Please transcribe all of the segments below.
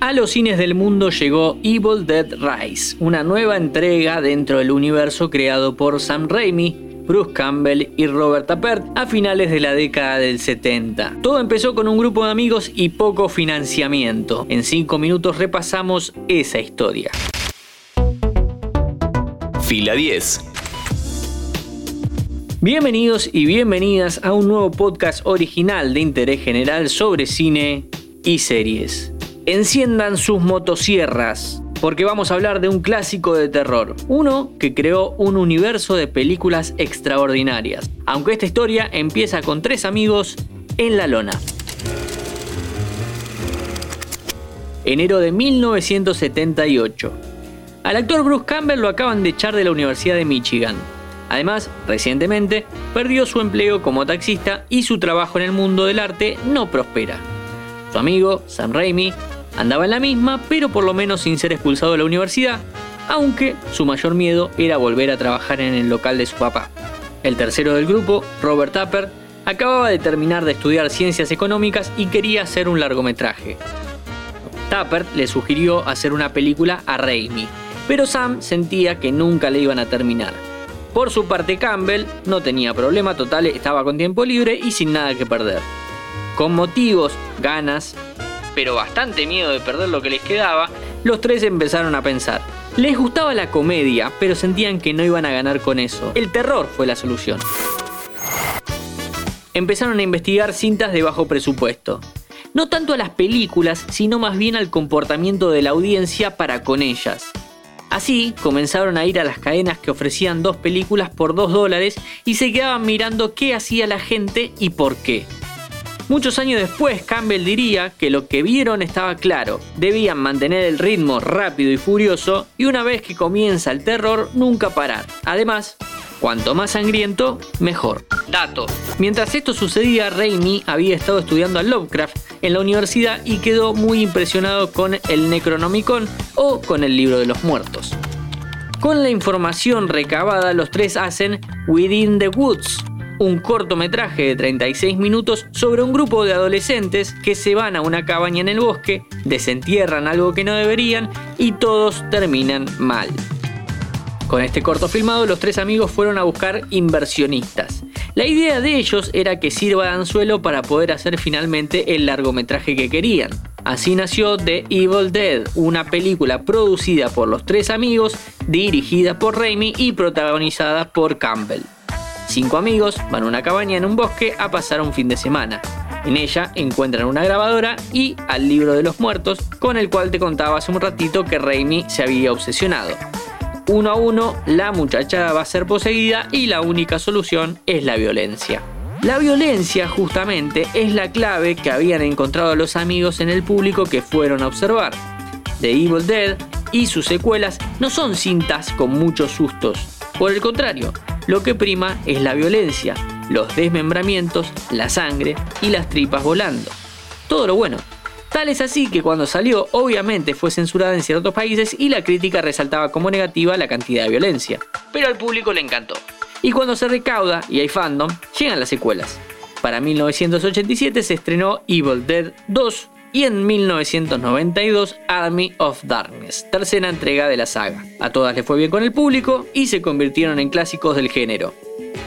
A los cines del mundo llegó Evil Dead Rise, una nueva entrega dentro del universo creado por Sam Raimi, Bruce Campbell y Robert Tappert a finales de la década del 70. Todo empezó con un grupo de amigos y poco financiamiento. En 5 minutos repasamos esa historia. Fila 10. Bienvenidos y bienvenidas a un nuevo podcast original de interés general sobre cine y series. Enciendan sus motosierras, porque vamos a hablar de un clásico de terror, uno que creó un universo de películas extraordinarias, aunque esta historia empieza con tres amigos en la lona. Enero de 1978. Al actor Bruce Campbell lo acaban de echar de la Universidad de Michigan. Además, recientemente perdió su empleo como taxista y su trabajo en el mundo del arte no prospera. Su amigo, Sam Raimi, Andaba en la misma, pero por lo menos sin ser expulsado de la universidad, aunque su mayor miedo era volver a trabajar en el local de su papá. El tercero del grupo, Robert Tapper, acababa de terminar de estudiar ciencias económicas y quería hacer un largometraje. Tapper le sugirió hacer una película a Raimi, pero Sam sentía que nunca le iban a terminar. Por su parte, Campbell no tenía problema total, estaba con tiempo libre y sin nada que perder. Con motivos, ganas pero bastante miedo de perder lo que les quedaba, los tres empezaron a pensar. Les gustaba la comedia, pero sentían que no iban a ganar con eso. El terror fue la solución. Empezaron a investigar cintas de bajo presupuesto. No tanto a las películas, sino más bien al comportamiento de la audiencia para con ellas. Así comenzaron a ir a las cadenas que ofrecían dos películas por dos dólares y se quedaban mirando qué hacía la gente y por qué. Muchos años después, Campbell diría que lo que vieron estaba claro. Debían mantener el ritmo rápido y furioso y una vez que comienza el terror, nunca parar. Además, cuanto más sangriento, mejor. Dato. Mientras esto sucedía, Raimi había estado estudiando a Lovecraft en la universidad y quedó muy impresionado con el Necronomicon o con el libro de los muertos. Con la información recabada, los tres hacen Within the Woods, un cortometraje de 36 minutos sobre un grupo de adolescentes que se van a una cabaña en el bosque, desentierran algo que no deberían y todos terminan mal. Con este corto filmado, los tres amigos fueron a buscar inversionistas. La idea de ellos era que sirva de anzuelo para poder hacer finalmente el largometraje que querían. Así nació The Evil Dead, una película producida por los tres amigos, dirigida por Raimi y protagonizada por Campbell. Cinco amigos van a una cabaña en un bosque a pasar un fin de semana. En ella encuentran una grabadora y al libro de los muertos, con el cual te contaba hace un ratito que Raimi se había obsesionado. Uno a uno, la muchacha va a ser poseída y la única solución es la violencia. La violencia justamente es la clave que habían encontrado los amigos en el público que fueron a observar. The Evil Dead y sus secuelas no son cintas con muchos sustos. Por el contrario, lo que prima es la violencia, los desmembramientos, la sangre y las tripas volando. Todo lo bueno. Tal es así que cuando salió obviamente fue censurada en ciertos países y la crítica resaltaba como negativa la cantidad de violencia. Pero al público le encantó. Y cuando se recauda y hay fandom, llegan las secuelas. Para 1987 se estrenó Evil Dead 2 y en 1992 Army of Darkness, tercera entrega de la saga. A todas les fue bien con el público y se convirtieron en clásicos del género.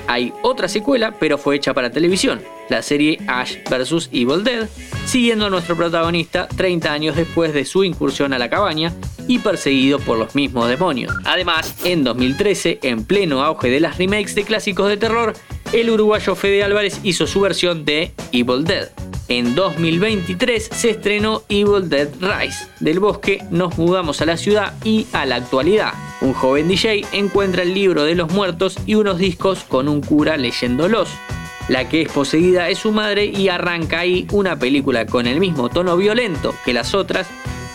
Hay otra secuela, pero fue hecha para televisión, la serie Ash vs. Evil Dead, siguiendo a nuestro protagonista 30 años después de su incursión a la cabaña y perseguido por los mismos demonios. Además, en 2013, en pleno auge de las remakes de clásicos de terror, el uruguayo Fede Álvarez hizo su versión de Evil Dead. En 2023 se estrenó Evil Dead Rise. Del bosque nos mudamos a la ciudad y a la actualidad. Un joven DJ encuentra el libro de los muertos y unos discos con un cura leyéndolos. La que es poseída es su madre y arranca ahí una película con el mismo tono violento que las otras,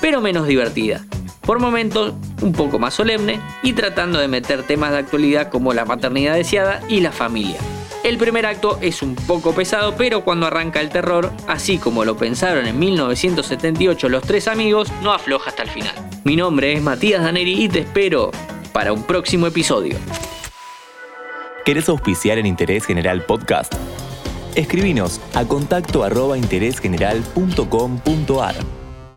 pero menos divertida. Por momentos un poco más solemne y tratando de meter temas de actualidad como la maternidad deseada y la familia. El primer acto es un poco pesado, pero cuando arranca el terror, así como lo pensaron en 1978 los tres amigos, no afloja hasta el final. Mi nombre es Matías Daneri y te espero para un próximo episodio. ¿Querés auspiciar en Interés General Podcast? Escribinos a contacto interésgeneral.com.ar